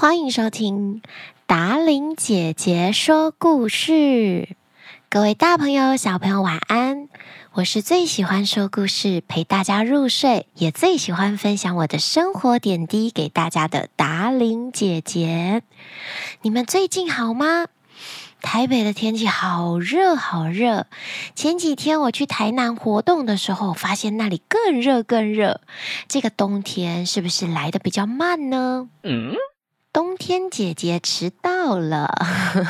欢迎收听达玲姐姐说故事。各位大朋友、小朋友，晚安！我是最喜欢说故事、陪大家入睡，也最喜欢分享我的生活点滴给大家的达玲姐姐。你们最近好吗？台北的天气好热，好热。前几天我去台南活动的时候，发现那里更热，更热。这个冬天是不是来得比较慢呢？嗯。冬天姐姐迟到了，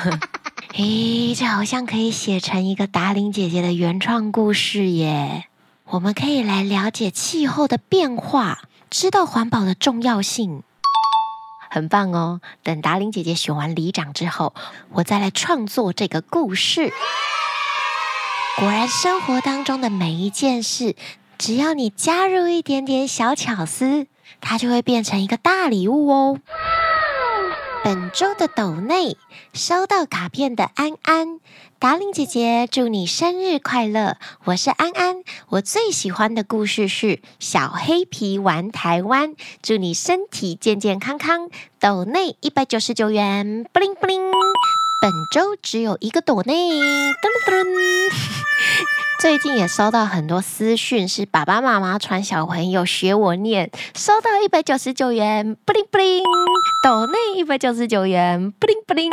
嘿，这好像可以写成一个达伶姐姐的原创故事耶。我们可以来了解气候的变化，知道环保的重要性，很棒哦。等达伶姐姐选完里长之后，我再来创作这个故事。果然，生活当中的每一件事，只要你加入一点点小巧思，它就会变成一个大礼物哦。本周的抖内收到卡片的安安，达伶姐姐祝你生日快乐！我是安安，我最喜欢的故事是小黑皮玩台湾，祝你身体健健康康。抖内一百九十九元，布灵布灵。本周只有一个抖内，噔噔。最近也收到很多私讯，是爸爸妈妈传小朋友学我念，收到一百九十九元，布灵布灵，抖内一百九十九元，布灵布灵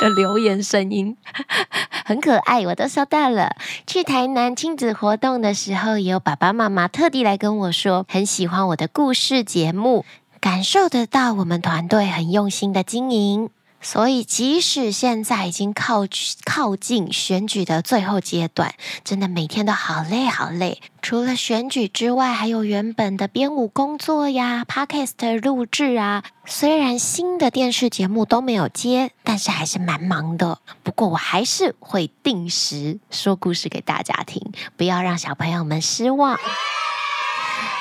的留言声音，很可爱，我都收到了。去台南亲子活动的时候，也有爸爸妈妈特地来跟我说，很喜欢我的故事节目，感受得到我们团队很用心的经营。所以，即使现在已经靠靠近选举的最后阶段，真的每天都好累好累。除了选举之外，还有原本的编舞工作呀、Podcast 录制啊。虽然新的电视节目都没有接，但是还是蛮忙的。不过，我还是会定时说故事给大家听，不要让小朋友们失望。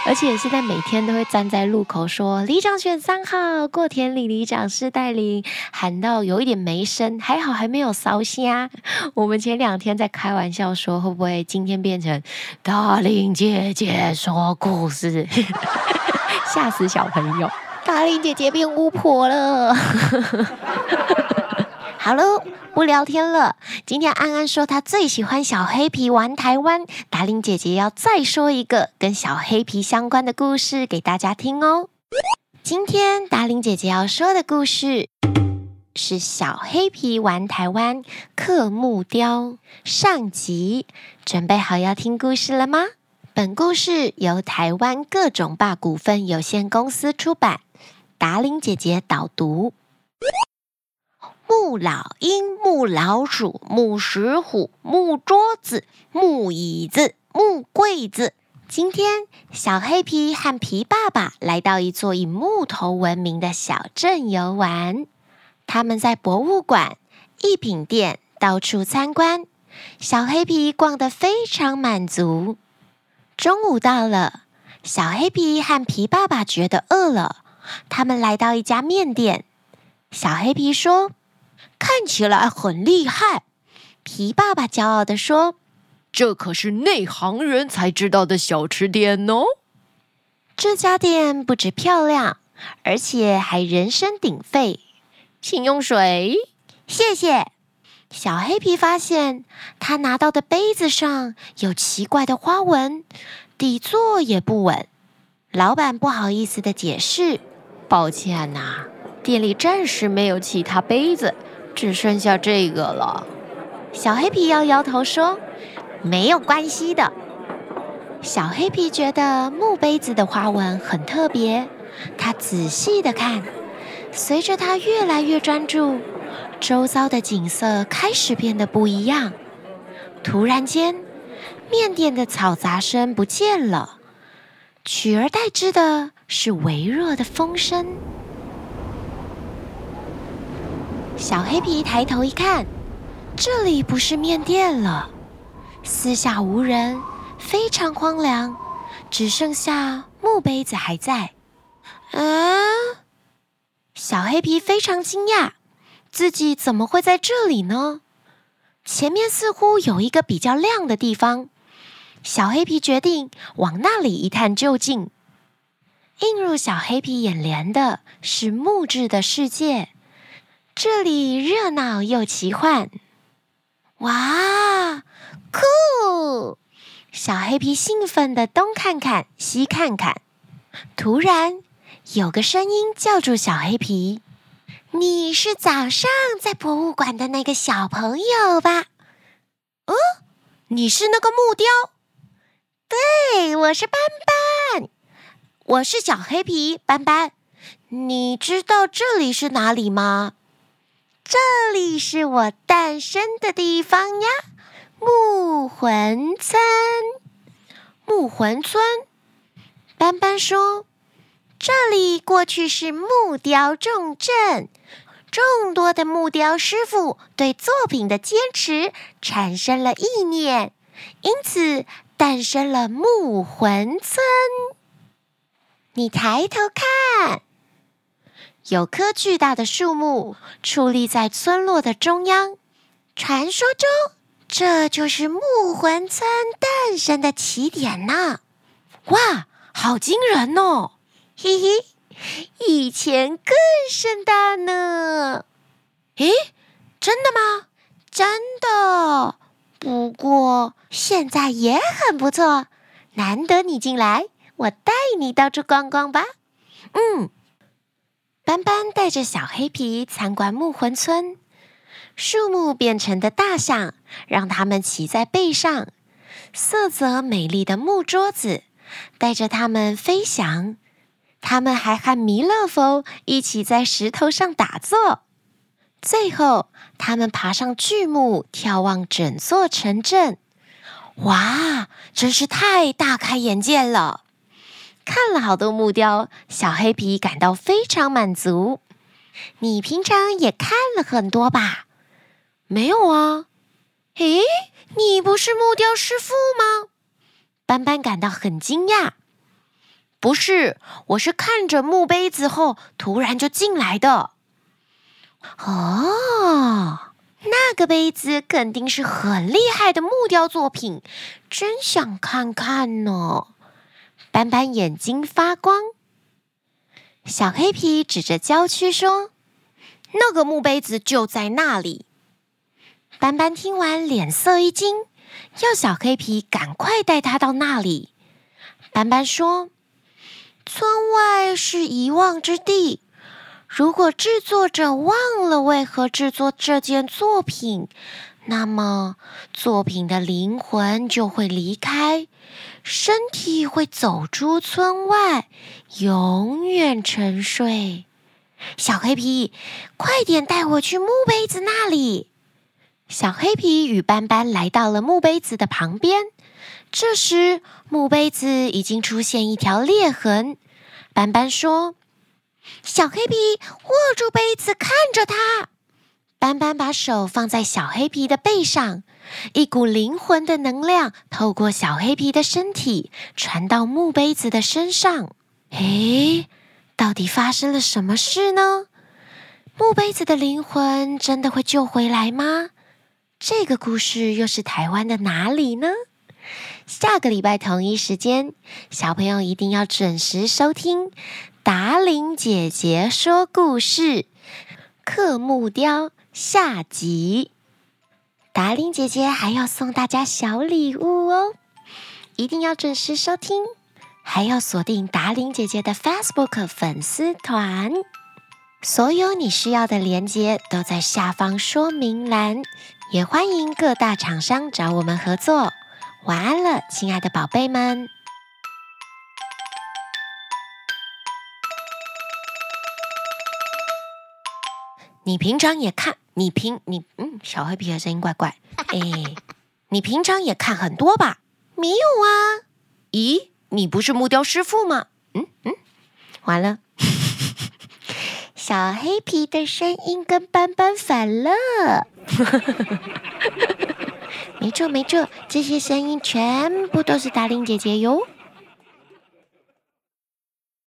而且现在每天都会站在路口说“里长选三号”，过田里里长是带领，喊到有一点没声，还好还没有烧虾。我们前两天在开玩笑说，会不会今天变成达伶姐姐说故事，吓死小朋友！达伶姐姐变巫婆了。好喽，不聊天了。今天安安说她最喜欢小黑皮玩台湾，达伶姐姐要再说一个跟小黑皮相关的故事给大家听哦。今天达伶姐姐要说的故事是小黑皮玩台湾刻木雕上集，准备好要听故事了吗？本故事由台湾各种霸股份有限公司出版，达玲姐姐导读。木老鹰、木老鼠、木石虎、木桌子、木椅子、木柜子。今天，小黑皮和皮爸爸来到一座以木头闻名的小镇游玩。他们在博物馆、艺品店到处参观，小黑皮逛得非常满足。中午到了，小黑皮和皮爸爸觉得饿了，他们来到一家面店。小黑皮说。看起来很厉害，皮爸爸骄傲地说：“这可是内行人才知道的小吃店哦。”这家店不止漂亮，而且还人声鼎沸。请用水，谢谢。小黑皮发现他拿到的杯子上有奇怪的花纹，底座也不稳。老板不好意思地解释：“抱歉呐，店里暂时没有其他杯子。”只剩下这个了，小黑皮摇摇头说：“没有关系的。”小黑皮觉得木杯子的花纹很特别，他仔细的看，随着他越来越专注，周遭的景色开始变得不一样。突然间，面店的嘈杂声不见了，取而代之的是微弱的风声。小黑皮抬头一看，这里不是面店了，四下无人，非常荒凉，只剩下木杯子还在。嗯，小黑皮非常惊讶，自己怎么会在这里呢？前面似乎有一个比较亮的地方，小黑皮决定往那里一探究竟。映入小黑皮眼帘的是木质的世界，这里热闹又奇幻。哇，酷！小黑皮兴奋地东看看西看看，突然有个声音叫住小黑皮：“你是早上在博物馆的那个小朋友吧？”“哦，你是那个木雕？”“对，我是斑斑，我是小黑皮斑斑。你知道这里是哪里吗？”“这里是我诞生的地方呀。”木魂村，木魂村，斑斑说：“这里过去是木雕重镇，众多的木雕师傅对作品的坚持产生了意念，因此诞生了木魂村。你抬头看，有棵巨大的树木矗立在村落的中央，传说中。”这就是木魂村诞生的起点呢！哇，好惊人哦！嘿嘿，以前更盛大呢。诶，真的吗？真的。不过现在也很不错。难得你进来，我带你到处逛逛吧。嗯，斑斑带着小黑皮参观木魂村。树木变成的大象，让他们骑在背上；色泽美丽的木桌子，带着他们飞翔。他们还和弥勒佛一起在石头上打坐。最后，他们爬上巨木，眺望整座城镇。哇，真是太大开眼界了！看了好多木雕，小黑皮感到非常满足。你平常也看了很多吧？没有啊，诶，你不是木雕师傅吗？斑斑感到很惊讶。不是，我是看着木杯子后，突然就进来的。哦，那个杯子肯定是很厉害的木雕作品，真想看看呢。斑斑眼睛发光。小黑皮指着郊区说：“那个木杯子就在那里。”斑斑听完，脸色一惊，要小黑皮赶快带他到那里。斑斑说：“村外是遗忘之地，如果制作者忘了为何制作这件作品，那么作品的灵魂就会离开，身体会走出村外，永远沉睡。小黑皮，快点带我去木杯子那里。”小黑皮与斑斑来到了木杯子的旁边，这时木杯子已经出现一条裂痕。斑斑说：“小黑皮，握住杯子，看着它。”斑斑把手放在小黑皮的背上，一股灵魂的能量透过小黑皮的身体传到木杯子的身上。诶，到底发生了什么事呢？木杯子的灵魂真的会救回来吗？这个故事又是台湾的哪里呢？下个礼拜同一时间，小朋友一定要准时收听达伶姐姐说故事。刻木雕下集，达令姐姐还要送大家小礼物哦，一定要准时收听，还要锁定达令姐姐的 Facebook 粉丝团。所有你需要的链接都在下方说明栏。也欢迎各大厂商找我们合作。晚安了，亲爱的宝贝们。你平常也看，你平你嗯，小黑皮的声音怪怪。哎，你平常也看很多吧？没有啊。咦，你不是木雕师傅吗？嗯嗯，完了。小黑皮的声音跟斑斑反了。没错没错，这些声音全部都是达令姐姐哟。